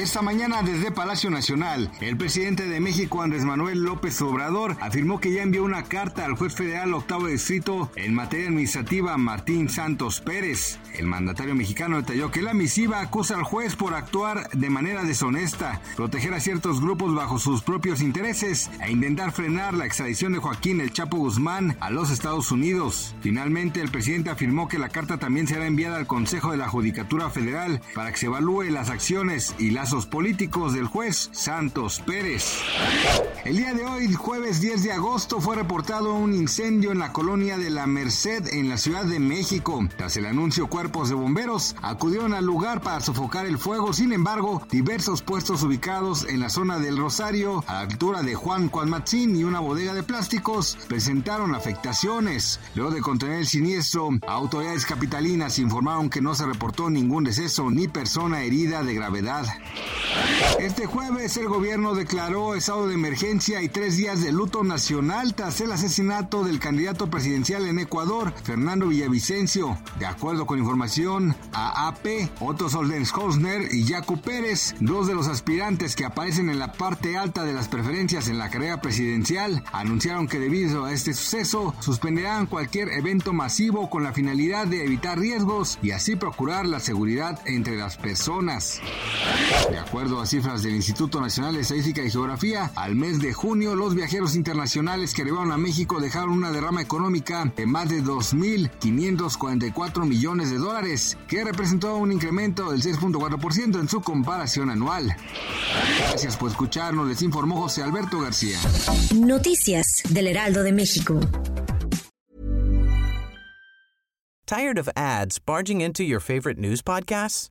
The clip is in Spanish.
Esta mañana desde Palacio Nacional, el presidente de México, Andrés Manuel López Obrador, afirmó que ya envió una carta al juez federal octavo distrito en materia administrativa, Martín Santos Pérez. El mandatario mexicano detalló que la misiva acusa al juez por actuar de manera deshonesta, proteger a ciertos grupos bajo sus propios intereses e intentar frenar la extradición de Joaquín El Chapo Guzmán a los Estados Unidos. Finalmente, el presidente afirmó que la carta también será enviada al Consejo de la Judicatura Federal para que se evalúe las acciones y las políticos del juez Santos Pérez. El día de hoy, jueves 10 de agosto, fue reportado un incendio en la colonia de La Merced en la Ciudad de México. Tras el anuncio, cuerpos de bomberos acudieron al lugar para sofocar el fuego. Sin embargo, diversos puestos ubicados en la zona del Rosario, a la altura de Juan Cualmatzín y una bodega de plásticos, presentaron afectaciones. Luego de contener el siniestro, autoridades capitalinas informaron que no se reportó ningún deceso ni persona herida de gravedad. Este jueves el gobierno declaró estado de emergencia y tres días de luto nacional tras el asesinato del candidato presidencial en Ecuador, Fernando Villavicencio. De acuerdo con información a AP, Otto Soldenshausner y Jaco Pérez, dos de los aspirantes que aparecen en la parte alta de las preferencias en la carrera presidencial, anunciaron que debido a este suceso suspenderán cualquier evento masivo con la finalidad de evitar riesgos y así procurar la seguridad entre las personas. De acuerdo a cifras del Instituto Nacional de Estadística y Geografía, al mes de junio los viajeros internacionales que arribaron a México dejaron una derrama económica de más de 2.544 millones de dólares, que representó un incremento del 6.4% en su comparación anual. Gracias por escucharnos, les informó José Alberto García. Noticias del Heraldo de México. Tired of ads barging into your favorite news podcasts?